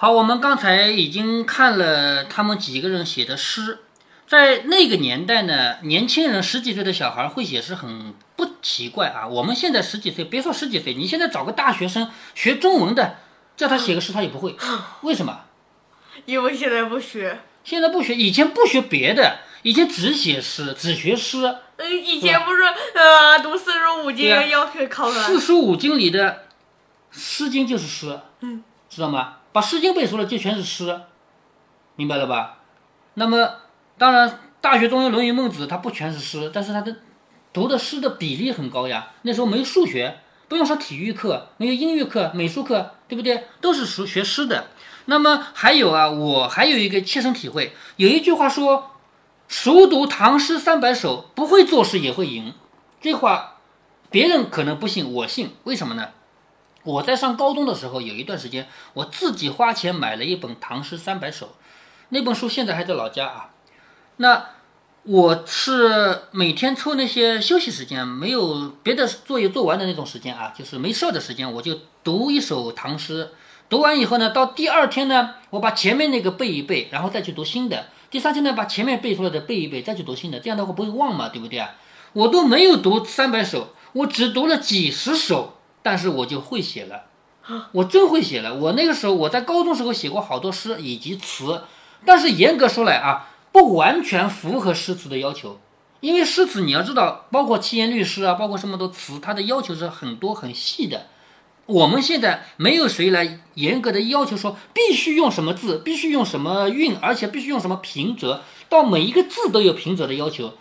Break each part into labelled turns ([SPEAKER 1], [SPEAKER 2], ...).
[SPEAKER 1] 好，我们刚才已经看了他们几个人写的诗，在那个年代呢，年轻人十几岁的小孩会写诗很不奇怪啊。我们现在十几岁，别说十几岁，你现在找个大学生学中文的，叫他写个诗他也不会，为什么？
[SPEAKER 2] 因为现在不学。
[SPEAKER 1] 现在不学，以前不学别的，以前只写诗，只学诗。
[SPEAKER 2] 嗯，以前不是呃读四书五经要求考的。
[SPEAKER 1] 四书五经里的《诗经》就是诗，
[SPEAKER 2] 嗯，
[SPEAKER 1] 知道吗？《诗经》背熟了就全是诗，明白了吧？那么当然，《大学》《中庸》《论语》《孟子》它不全是诗，但是它的读的诗的比例很高呀。那时候没数学，不用上体育课，没有音乐课、美术课，对不对？都是学学诗的。那么还有啊，我还有一个切身体会，有一句话说：“熟读唐诗三百首，不会作诗也会赢。”这话别人可能不信，我信。为什么呢？我在上高中的时候，有一段时间，我自己花钱买了一本《唐诗三百首》，那本书现在还在老家啊。那我是每天抽那些休息时间，没有别的作业做完的那种时间啊，就是没事儿的时间，我就读一首唐诗。读完以后呢，到第二天呢，我把前面那个背一背，然后再去读新的。第三天呢，把前面背出来的背一背，再去读新的。这样的话不会忘嘛，对不对啊？我都没有读三百首，我只读了几十首，但是我就会写了。我真会写了。我那个时候我在高中时候写过好多诗以及词，但是严格说来啊，不完全符合诗词的要求。因为诗词你要知道，包括七言律诗啊，包括这么多词，它的要求是很多很细的。我们现在没有谁来严格的要求说必须用什么字，必须用什么韵，而且必须用什么平仄，到每一个字都有平仄的要求。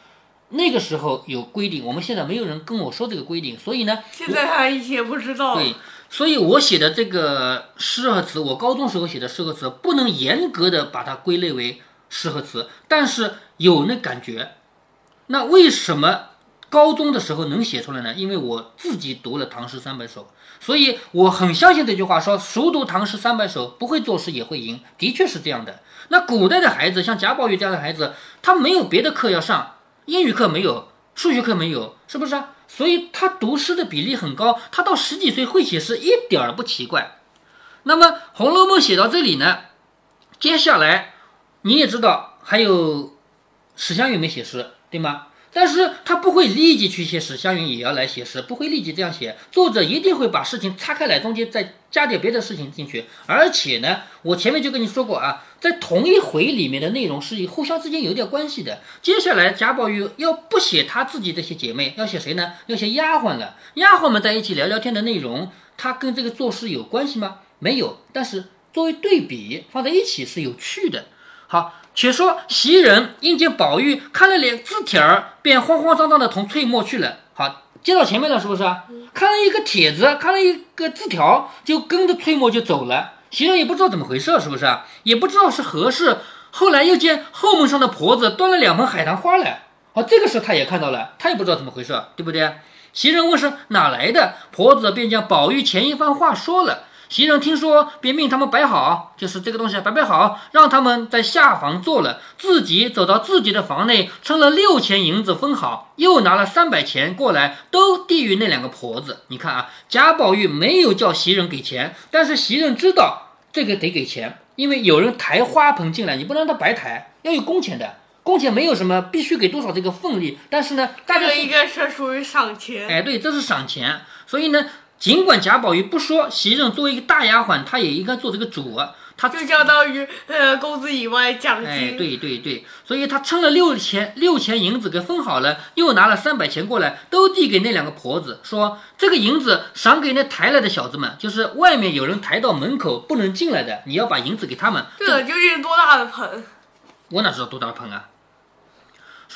[SPEAKER 1] 那个时候有规定，我们现在没有人跟我说这个规定，所以呢，
[SPEAKER 2] 现在还也不知道。
[SPEAKER 1] 对，所以我写的这个诗和词，我高中时候写的诗和词，不能严格的把它归类为诗和词，但是有那感觉。那为什么高中的时候能写出来呢？因为我自己读了唐诗三百首。所以我很相信这句话，说熟读唐诗三百首，不会作诗也会赢，的确是这样的。那古代的孩子，像贾宝玉这样的孩子，他没有别的课要上，英语课没有，数学课没有，是不是啊？所以他读诗的比例很高，他到十几岁会写诗一点儿不奇怪。那么《红楼梦》写到这里呢，接下来你也知道，还有史湘云没写诗，对吗？但是他不会立即去写史湘云也要来写诗，不会立即这样写。作者一定会把事情拆开来，中间再加点别的事情进去。而且呢，我前面就跟你说过啊，在同一回里面的内容是互相之间有点关系的。接下来贾宝玉要不写他自己这些姐妹，要写谁呢？要写丫鬟了。丫鬟们在一起聊聊天的内容，它跟这个作诗有关系吗？没有。但是作为对比放在一起是有趣的。好。且说袭人因见宝玉看了脸字帖儿，便慌慌张张的同翠墨去了。好，接到前面了，是不是啊？看了一个帖子，看了一个字条，就跟着翠墨就走了。袭人也不知道怎么回事，是不是啊？也不知道是何事。后来又见后门上的婆子端了两盆海棠花来，好，这个时候他也看到了，他也不知道怎么回事，对不对？袭人问是哪来的，婆子便将宝玉前一番话说了。袭人听说，便命他们摆好，就是这个东西摆摆好，让他们在下房坐了，自己走到自己的房内，称了六钱银子分好，又拿了三百钱过来，都递于那两个婆子。你看啊，贾宝玉没有叫袭人给钱，但是袭人知道这个得给钱，因为有人抬花盆进来，你不能让他白抬，要有工钱的，工钱没有什么必须给多少这个份利，但是呢，大家
[SPEAKER 2] 应该是属于赏钱。
[SPEAKER 1] 哎，对，这是赏钱，所以呢。尽管贾宝玉不说，袭人作为一个大丫鬟，她也应该做这个主啊。她
[SPEAKER 2] 就相当于呃工资以外奖金。
[SPEAKER 1] 哎，对对对，所以她称了六钱六钱银子给分好了，又拿了三百钱过来，都递给那两个婆子，说这个银子赏给那抬来的小子们，就是外面有人抬到门口不能进来的，你要把银子给他们。
[SPEAKER 2] 这究竟多大的盆？
[SPEAKER 1] 我哪知道多大的盆啊？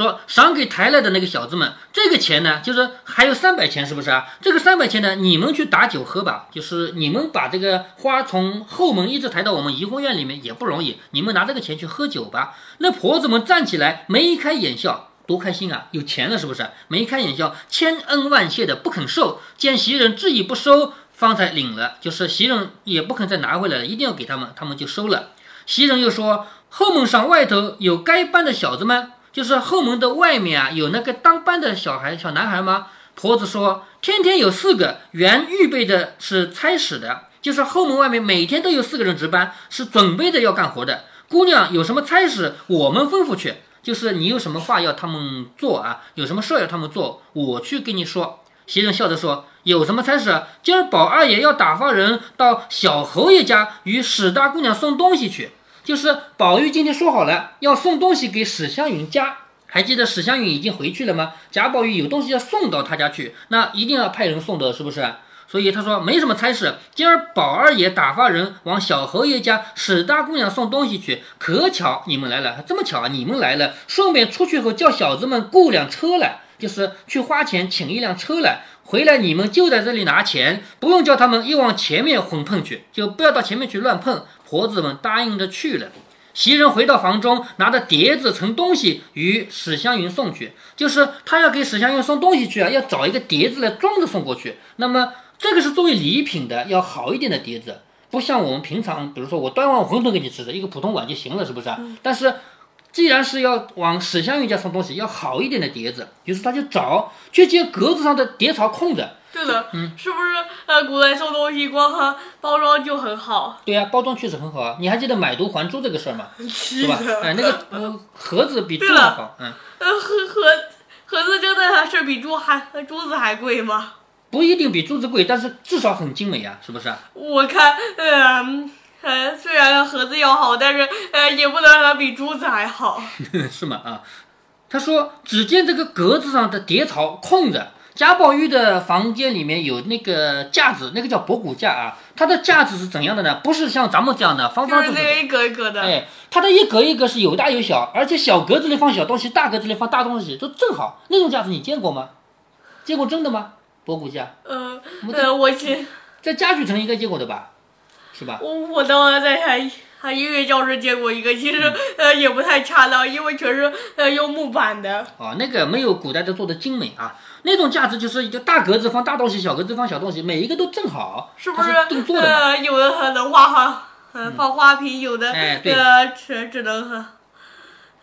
[SPEAKER 1] 说赏给抬来的那个小子们，这个钱呢，就是还有三百钱，是不是啊？这个三百钱呢，你们去打酒喝吧。就是你们把这个花从后门一直抬到我们怡红院里面也不容易，你们拿这个钱去喝酒吧。那婆子们站起来，眉开眼笑，多开心啊！有钱了，是不是？眉开眼笑，千恩万谢的不肯收。见袭人执意不收，方才领了。就是袭人也不肯再拿回来了，一定要给他们，他们就收了。袭人又说，后门上外头有该班的小子们。就是后门的外面啊，有那个当班的小孩、小男孩吗？婆子说，天天有四个，原预备的是差使的，就是后门外面每天都有四个人值班，是准备着要干活的。姑娘有什么差事，我们吩咐去。就是你有什么话要他们做啊，有什么事要他们做，我去跟你说。袭人笑着说：“有什么差事？今儿宝二爷要打发人到小侯爷家与史大姑娘送东西去。就是宝玉今天说好了，要送东西给史湘云家。还记得史湘云已经回去了吗？贾宝玉有东西要送到他家去，那一定要派人送的，是不是？所以他说没什么差事。今儿宝二爷打发人往小侯爷家史大姑娘送东西去，可巧你们来了，这么巧啊！你们来了，顺便出去后叫小子们雇辆车来。”就是去花钱请一辆车来，回来你们就在这里拿钱，不用叫他们又往前面混碰去，就不要到前面去乱碰。婆子们答应着去了。袭人回到房中，拿着碟子盛东西与史湘云送去，就是他要给史湘云送东西去啊，要找一个碟子来装着送过去。那么这个是作为礼品的，要好一点的碟子，不像我们平常，比如说我端碗馄饨给你吃的一个普通碗就行了，是不是？但是。既然是要往史湘云家送东西，要好一点的碟子，于是他就找，却见格子上的碟槽空着。
[SPEAKER 2] 对的，嗯，是不是？呃，古代送东西光看包装就很好。
[SPEAKER 1] 对呀，包装确实很好啊。你还记得买椟还珠这个事儿吗？是吧？哎，那个呃盒子比珠还好。嗯。
[SPEAKER 2] 呃，盒盒盒子真的是比珠还珠子还贵吗？
[SPEAKER 1] 不一定比珠子贵，但是至少很精美呀，是不是？
[SPEAKER 2] 我看，嗯。呃，虽然盒子要好，但是呃，也不能让它比珠子还好，
[SPEAKER 1] 是吗？啊，他说，只见这个格子上的叠槽空着。贾宝玉的房间里面有那个架子，那个叫博古架啊。它的架子是怎样的呢？不是像咱们这样的方方正正
[SPEAKER 2] 的，一格一格的。
[SPEAKER 1] 哎，它的一格一格是有大有小，而且小格子里放小东西，大格子里放大东西，都正好。那种架子你见过吗？见过真的吗？博古架？
[SPEAKER 2] 呃，呃，我去，
[SPEAKER 1] 在家具城应该见过的吧？是吧？
[SPEAKER 2] 我我当时在还音乐教室见过一个，其实呃也不太恰当，因为全是呃用木板的。
[SPEAKER 1] 哦，那个没有古代的做的精美啊。那种架子就是一个大格子放大东西，小格子放小东西，每一个都正好。
[SPEAKER 2] 是不是？
[SPEAKER 1] 定做的呃，
[SPEAKER 2] 有的能画画，嗯，放花瓶；有的呃只只能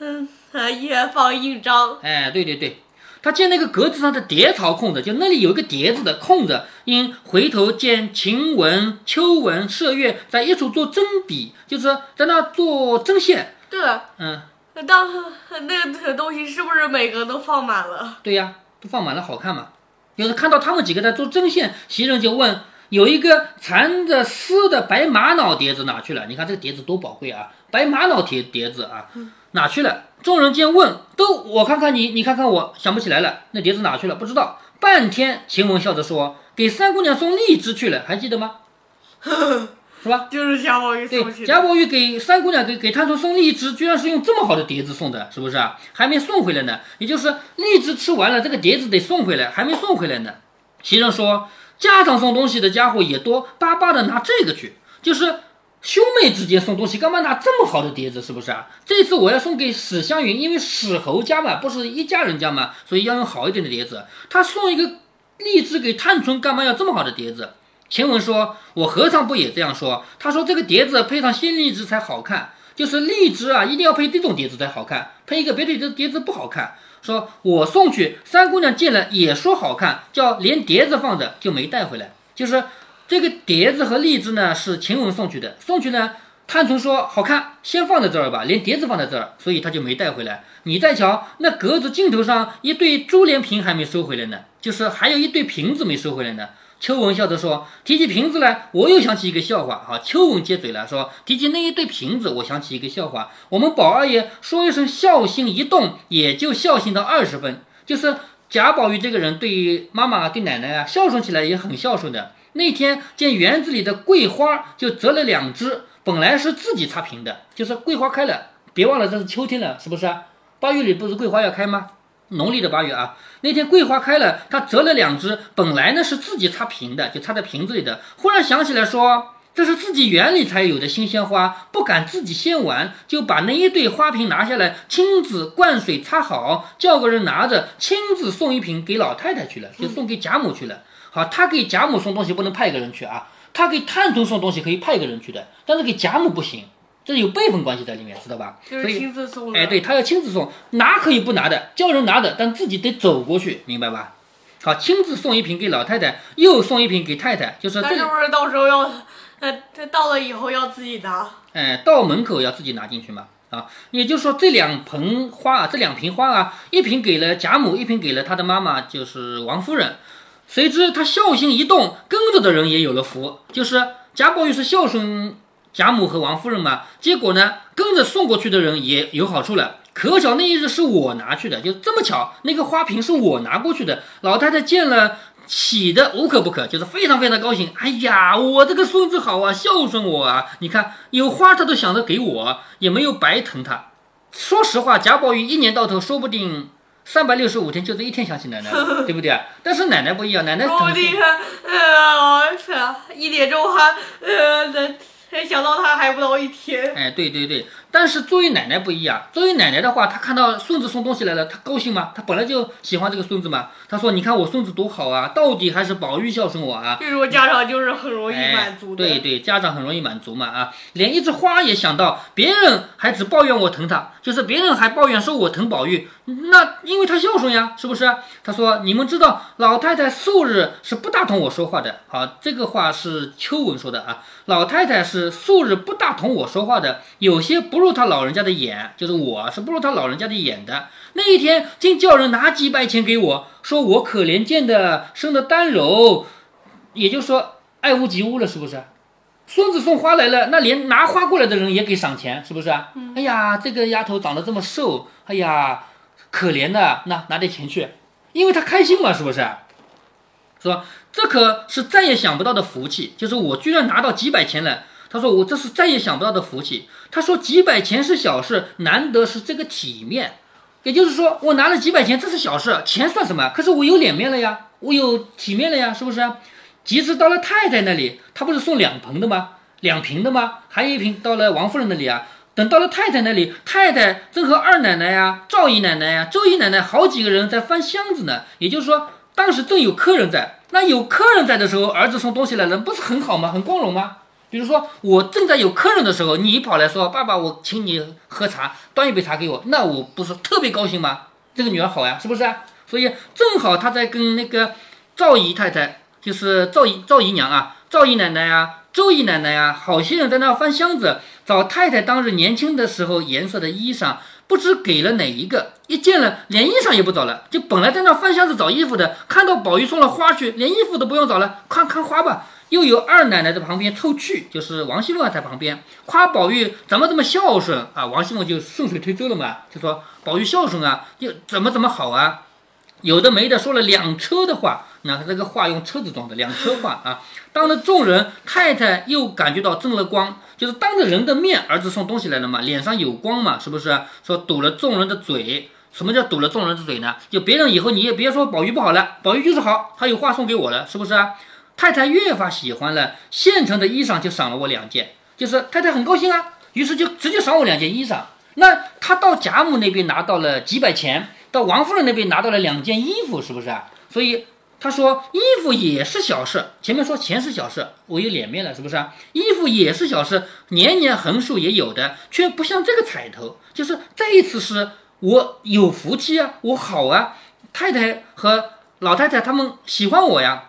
[SPEAKER 2] 嗯呃也放印章。
[SPEAKER 1] 哎，对对对。他见那个格子上的叠槽空着，就那里有一个碟子的空着，因回头见晴雯、秋雯、麝月在一处做针笔，就是在那做针线。
[SPEAKER 2] 对了，嗯，当那个东西是不是每个都放满了？
[SPEAKER 1] 对呀，都放满了，好看嘛。有的看到他们几个在做针线，袭人就问：有一个缠着丝的白玛瑙碟子哪去了？你看这个碟子多宝贵啊，白玛瑙碟碟子啊，哪去了？众人见问，都我看看你，你看看我，想不起来了。那碟子哪去了？不知道。半天，晴雯笑着说：“给三姑娘送荔枝去了，还记得吗？是吧？
[SPEAKER 2] 就是贾宝玉送
[SPEAKER 1] 去。贾宝玉给三姑娘给给探春送荔枝，居然是用这么好的碟子送的，是不是啊？还没送回来呢。也就是荔枝吃完了，这个碟子得送回来，还没送回来呢。袭人说：家长送东西的家伙也多，巴巴的拿这个去，就是。”兄妹之间送东西，干嘛拿这么好的碟子？是不是啊？这次我要送给史湘云，因为史侯家嘛，不是一家人家嘛，所以要用好一点的碟子。他送一个荔枝给探春，干嘛要这么好的碟子？前文说：“我何尝不也这样说？他说这个碟子配上新荔枝才好看，就是荔枝啊，一定要配这种碟子才好看，配一个别的这碟子不好看。说我送去，三姑娘见了也说好看，叫连碟子放着就没带回来，就是。”这个碟子和荔枝呢，是晴雯送去的。送去呢，探春说好看，先放在这儿吧，连碟子放在这儿，所以他就没带回来。你再瞧，那格子镜头上一对珠帘瓶还没收回来呢，就是还有一对瓶子没收回来呢。秋文笑着说：“提起瓶子来，我又想起一个笑话。”好，秋文接嘴了，说：“提起那一对瓶子，我想起一个笑话。我们宝二爷说一声孝心一动，也就孝心到二十分。就是贾宝玉这个人，对妈妈、对奶奶啊，孝顺起来也很孝顺的。”那天见园子里的桂花，就折了两枝，本来是自己插瓶的，就是桂花开了，别忘了这是秋天了，是不是？八月里不是桂花要开吗？农历的八月啊，那天桂花开了，他折了两枝，本来呢是自己插瓶的，就插在瓶子里的。忽然想起来说，这是自己园里才有的新鲜花，不敢自己先玩，就把那一对花瓶拿下来，亲自灌水插好，叫个人拿着，亲自送一瓶给老太太去了，就送给贾母去了。好，他给贾母送东西不能派一个人去啊，他给探春送东西可以派一个人去的，但是给贾母不行，这有辈分关系在里面，知道吧？
[SPEAKER 2] 就是亲自送。
[SPEAKER 1] 哎，对他要亲自送，拿可以不拿的，叫人拿的，但自己得走过去，明白吧？好，亲自送一瓶给老太太，又送一瓶给太太，就是。
[SPEAKER 2] 那是不是到时候要呃，他到了以后要自己拿。
[SPEAKER 1] 哎，到门口要自己拿进去嘛。啊，也就是说这两盆花啊，这两瓶花啊，一瓶给了贾母，一瓶给了他的妈妈，就是王夫人。谁知他孝心一动，跟着的人也有了福，就是贾宝玉是孝顺贾母和王夫人嘛。结果呢，跟着送过去的人也有好处了。可巧那一日是我拿去的，就这么巧，那个花瓶是我拿过去的。老太太见了。喜的无可不可，就是非常非常高兴。哎呀，我这个孙子好啊，孝顺我啊！你看有花他都想着给我，也没有白疼他。说实话，贾宝玉一年到头说不定三百六十五天就这一天想起奶奶，对不对？但是奶奶不一样，奶奶
[SPEAKER 2] 我你看呃，我操，一点钟还呃，想到他还不到一天。
[SPEAKER 1] 哎，对对对。但是作为奶奶不一样，作为奶奶的话，她看到孙子送东西来了，她高兴吗？她本来就喜欢这个孙子嘛。她说：“你看我孙子多好啊，到底还是宝玉孝顺我啊。”
[SPEAKER 2] 这时候家长就是很容易满足
[SPEAKER 1] 的。对对，家长很容易满足嘛啊！连一枝花也想到别人还只抱怨我疼他，就是别人还抱怨说我疼宝玉，那因为他孝顺呀，是不是？他说：“你们知道老太太素日是不大同我说话的。”好，这个话是秋文说的啊。老太太是素日不大同我说话的，有些不。不入他老人家的眼，就是我是不入他老人家的眼的。那一天竟叫人拿几百钱给我，说我可怜见的生的单柔，也就是说爱屋及乌了，是不是？孙子送花来了，那连拿花过来的人也给赏钱，是不是？哎呀，这个丫头长得这么瘦，哎呀，可怜的，那拿点钱去，因为她开心嘛，是不是？说这可是再也想不到的福气，就是我居然拿到几百钱了。他说：“我这是再也想不到的福气。”他说：“几百钱是小事，难得是这个体面。也就是说，我拿了几百钱，这是小事，钱算什么？可是我有脸面了呀，我有体面了呀，是不是？即使到了太太那里，他不是送两盆的吗？两瓶的吗？还有一瓶到了王夫人那里啊。等到了太太那里，太太正和二奶奶呀、赵姨奶奶呀、周姨奶奶好几个人在翻箱子呢。也就是说，当时正有客人在。那有客人在的时候，儿子送东西来了，不是很好吗？很光荣吗？”比如说，我正在有客人的时候，你跑来说：“爸爸，我请你喝茶，端一杯茶给我。”那我不是特别高兴吗？这个女儿好呀，是不是啊？所以正好他在跟那个赵姨太太，就是赵姨赵姨娘啊、赵姨奶奶啊、周姨奶奶啊，好些人在那翻箱子找太太当日年轻的时候颜色的衣裳，不知给了哪一个。一见了，连衣裳也不找了，就本来在那翻箱子找衣服的，看到宝玉送了花去，连衣服都不用找了，看看花吧。又有二奶奶在旁边凑趣，就是王熙凤在旁边夸宝玉怎么这么孝顺啊？王熙凤就顺水推舟了嘛，就说宝玉孝顺啊，又怎么怎么好啊？有的没的说了两车的话，那他这个话用车子装的两车话啊。当着众人，太太又感觉到增了光，就是当着人的面，儿子送东西来了嘛，脸上有光嘛，是不是？说堵了众人的嘴，什么叫堵了众人的嘴呢？就别人以后你也别说宝玉不好了，宝玉就是好，他有话送给我了，是不是啊？太太越发喜欢了，现成的衣裳就赏了我两件，就是太太很高兴啊，于是就直接赏我两件衣裳。那他到贾母那边拿到了几百钱，到王夫人那边拿到了两件衣服，是不是啊？所以他说衣服也是小事，前面说钱是小事，我有脸面了，是不是啊？衣服也是小事，年年横竖也有的，却不像这个彩头，就是这一次是我有福气啊，我好啊，太太和老太太他们喜欢我呀。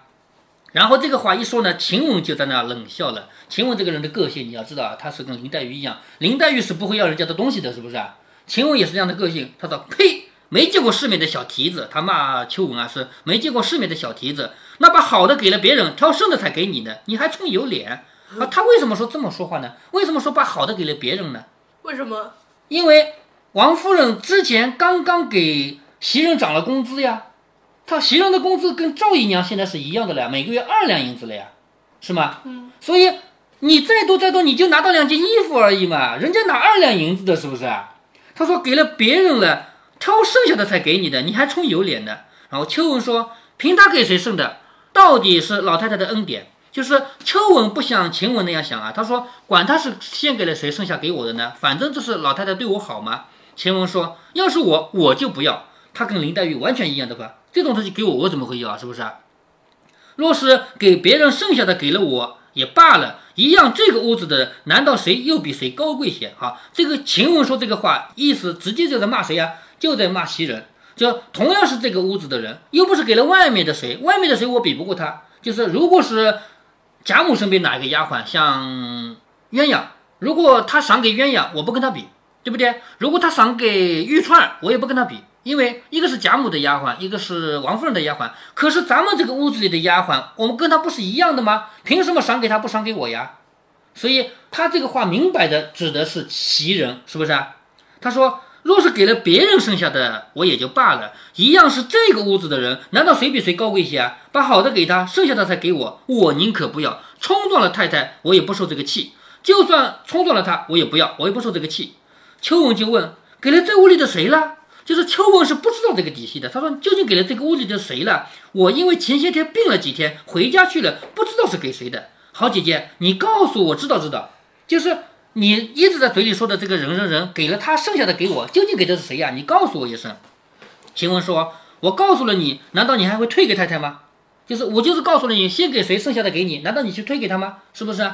[SPEAKER 1] 然后这个话一说呢，晴雯就在那冷笑了。晴雯这个人的个性，你要知道啊，她是跟林黛玉一样，林黛玉是不会要人家的东西的，是不是啊？晴雯也是这样的个性。她说：“呸，没见过世面的小蹄子。”她骂秋文啊，是没见过世面的小蹄子。那把好的给了别人，挑剩的才给你的，你还充有脸啊？他为什么说这么说话呢？为什么说把好的给了别人呢？
[SPEAKER 2] 为什么？
[SPEAKER 1] 因为王夫人之前刚刚给袭人涨了工资呀。他袭人的工资跟赵姨娘现在是一样的了，每个月二两银子了呀，是吗？
[SPEAKER 2] 嗯。
[SPEAKER 1] 所以你再多再多，你就拿到两件衣服而已嘛，人家拿二两银子的，是不是啊？他说给了别人了，挑剩下的才给你的，你还充有脸呢？然后秋文说，凭他给谁剩的，到底是老太太的恩典。就是秋文不像晴雯那样想啊，他说管他是献给了谁，剩下给我的呢，反正这是老太太对我好嘛。晴雯说，要是我，我就不要。他跟林黛玉完全一样的话。这种东西给我，我怎么会要？是不是？若是给别人剩下的给了我也罢了，一样这个屋子的，难道谁又比谁高贵些？啊，这个晴雯说这个话，意思直接就在骂谁呀？就在骂袭人。就同样是这个屋子的人，又不是给了外面的谁，外面的谁我比不过他。就是如果是贾母身边哪一个丫鬟像鸳鸯？如果他赏给鸳鸯，我不跟他比，对不对？如果他赏给玉钏，我也不跟他比，因为一个是贾母的丫鬟，一个是王夫人的丫鬟。可是咱们这个屋子里的丫鬟，我们跟她不是一样的吗？凭什么赏给她不赏给我呀？所以他这个话明摆的指的是袭人，是不是啊？他说。若是给了别人剩下的，我也就罢了，一样是这个屋子的人，难道谁比谁高贵些啊？把好的给他，剩下的才给我，我宁可不要。冲撞了太太，我也不受这个气；就算冲撞了他，我也不要，我也不受这个气。秋文就问：给了这屋里的谁了？就是秋文是不知道这个底细的。他说：究竟给了这个屋里的谁了？我因为前些天病了几天，回家去了，不知道是给谁的。好姐姐，你告诉我知道知道，就是。你一直在嘴里说的这个人人人给了他剩下的给我，究竟给的是谁呀？你告诉我一声。晴雯说：“我告诉了你，难道你还会退给太太吗？就是我就是告诉了你，先给谁剩下的给你，难道你去退给他吗？是不是？”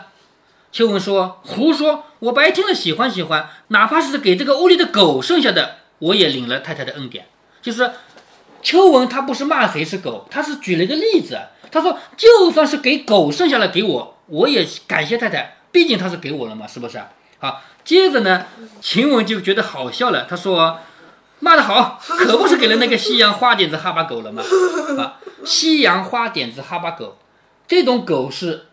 [SPEAKER 1] 秋文说：“胡说！我白听了喜欢喜欢，哪怕是给这个屋里的狗剩下的，我也领了太太的恩典。就是秋文他不是骂谁是狗，他是举了一个例子。他说就算是给狗剩下来给我，我也感谢太太。”毕竟他是给我了嘛，是不是？好，接着呢，晴雯就觉得好笑了。他说：“骂得好，可不是给了那个西洋花点子哈巴狗了吗？”啊，西洋花点子哈巴狗，这种狗是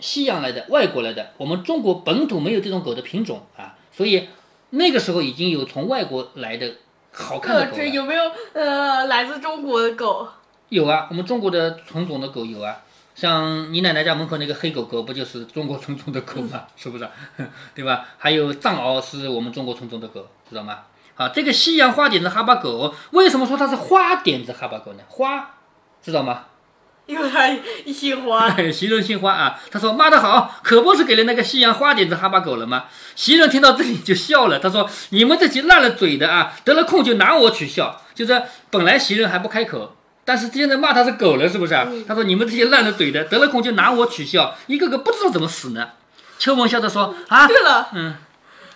[SPEAKER 1] 西洋来的，外国来的，我们中国本土没有这种狗的品种啊，所以那个时候已经有从外国来的好看的狗
[SPEAKER 2] 了。有没有呃来自中国的狗？
[SPEAKER 1] 有啊，我们中国的纯种的狗有啊。像你奶奶家门口那个黑狗狗，不就是中国纯种的狗吗？是不是？对吧？还有藏獒是我们中国纯种的狗，知道吗？啊，这个西洋花点子哈巴狗，为什么说它是花点子哈巴狗呢？花，知道吗？
[SPEAKER 2] 因为它姓花。
[SPEAKER 1] 袭人心花啊！他说骂得好，可不是给了那个西洋花点子哈巴狗了吗？袭人听到这里就笑了，他说：“你们这些烂了嘴的啊，得了空就拿我取笑。”就是本来袭人还不开口。但是现在骂他是狗了，是不是啊？他说：“你们这些烂了嘴的，得了空就拿我取笑，一个个不知道怎么死呢。”秋文笑着说：“啊，
[SPEAKER 2] 对了，嗯，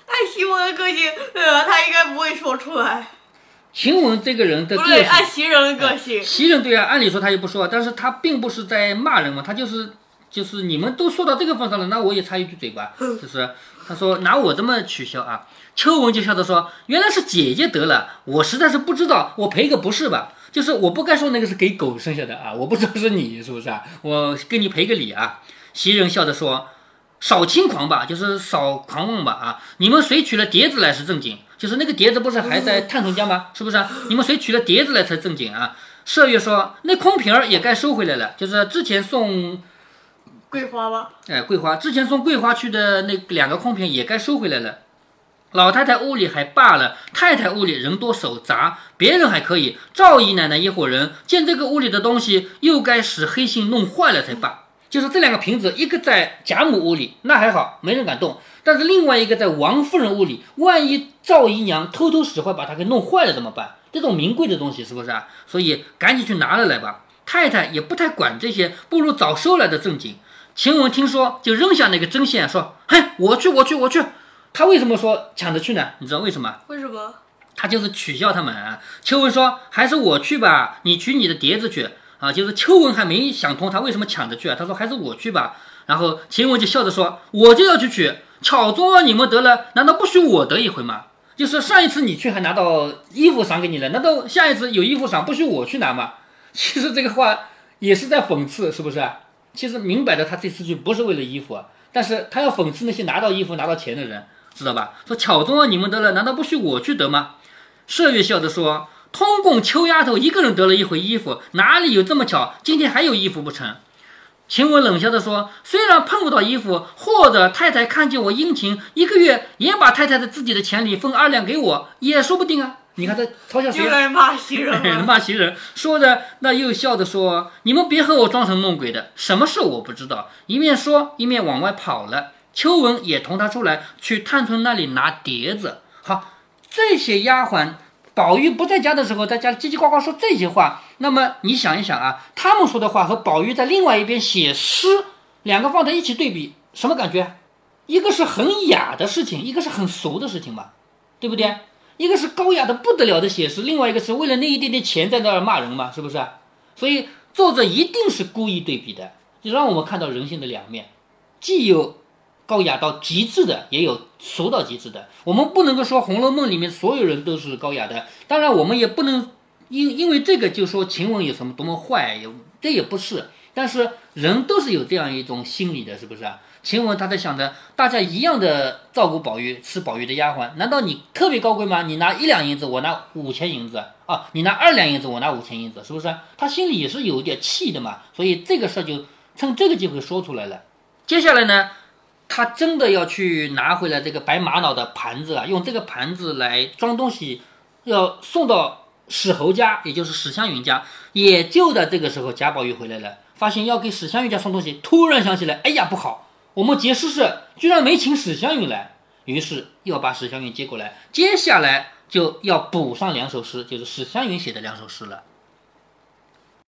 [SPEAKER 2] 按晴雯的个性，呃，他应该不会说出来。
[SPEAKER 1] 晴雯这个人的
[SPEAKER 2] 个性，按袭人的个性，
[SPEAKER 1] 袭人对啊，按理说他也不说，但是他并不是在骂人嘛，他就是就是你们都说到这个份上了，那我也插一句嘴吧，就是他说拿我这么取笑啊。秋文就笑着说：“原来是姐姐得了，我实在是不知道，我赔个不是吧。”就是我不该说那个是给狗生下的啊，我不知道是你是不是啊？我给你赔个礼啊。袭人笑着说：“少轻狂吧，就是少狂妄吧啊！你们谁取了碟子来是正经？就是那个碟子不是还在探春家吗？是不是？你们谁取了碟子来才正经啊？”麝月说：“那空瓶儿也该收回来了，就是之前送
[SPEAKER 2] 桂花吧？
[SPEAKER 1] 哎，桂花之前送桂花去的那两个空瓶也该收回来了。”老太太屋里还罢了，太太屋里人多手杂，别人还可以。赵姨奶奶一伙人见这个屋里的东西，又该使黑心弄坏了才罢。就是这两个瓶子，一个在贾母屋里，那还好，没人敢动；但是另外一个在王夫人屋里，万一赵姨娘偷偷使坏把它给弄坏了怎么办？这种名贵的东西是不是啊？所以赶紧去拿了来吧。太太也不太管这些，不如早收来的正经。晴雯听说，就扔下那个针线，说：“嘿，我去，我去，我去。”他为什么说抢着去呢？你知道为什么？
[SPEAKER 2] 为什么？
[SPEAKER 1] 他就是取笑他们。秋文说：“还是我去吧，你取你的碟子去啊。”就是秋文还没想通他为什么抢着去啊。他说：“还是我去吧。”然后晴雯就笑着说：“我就要去取，巧中了你们得了，难道不许我得一回吗？就是上一次你去还拿到衣服赏给你了，难道下一次有衣服赏不许我去拿吗？” 其实这个话也是在讽刺，是不是？其实明摆着他这次去不是为了衣服，但是他要讽刺那些拿到衣服拿到钱的人。知道吧？说巧中了你们得了，难道不许我去得吗？麝月笑着说：“通共秋丫头一个人得了一回衣服，哪里有这么巧？今天还有衣服不成？”晴雯冷笑着说：“虽然碰不到衣服，或者太太看见我殷勤，一个月也把太太的自己的钱里分二两给我，也说不定啊。”你看他嘲笑谁？
[SPEAKER 2] 又来骂袭人，
[SPEAKER 1] 骂袭人。说着，那又笑着说：“你们别和我装神弄鬼的，什么事我不知道。”一面说，一面往外跑了。秋文也同他出来，去探春那里拿碟子。好，这些丫鬟，宝玉不在家的时候，在家叽叽呱呱说这些话。那么你想一想啊，他们说的话和宝玉在另外一边写诗，两个放在一起对比，什么感觉？一个是很雅的事情，一个是很俗的事情嘛，对不对？一个是高雅的不得了的写诗，另外一个是为了那一点点钱在那儿骂人嘛，是不是？所以作者一定是故意对比的。就让我们看到人性的两面，既有高雅到极致的，也有俗到极致的。我们不能够说《红楼梦》里面所有人都是高雅的，当然我们也不能因因为这个就说晴雯有什么多么坏，也这也不是。但是人都是有这样一种心理的，是不是啊？晴雯她在想着，大家一样的照顾宝玉，是宝玉的丫鬟，难道你特别高贵吗？你拿一两银子，我拿五千银子啊！你拿二两银子，我拿五千银子，是不是？他心里也是有点气的嘛，所以这个事儿就趁这个机会说出来了。接下来呢，他真的要去拿回来这个白玛瑙的盘子啊，用这个盘子来装东西，要送到史侯家，也就是史湘云家。也就在这个时候，贾宝玉回来了。发现要给史湘云家送东西，突然想起来，哎呀，不好，我们结诗社居然没请史湘云来，于是要把史湘云接过来，接下来就要补上两首诗，就是史湘云写的两首诗了。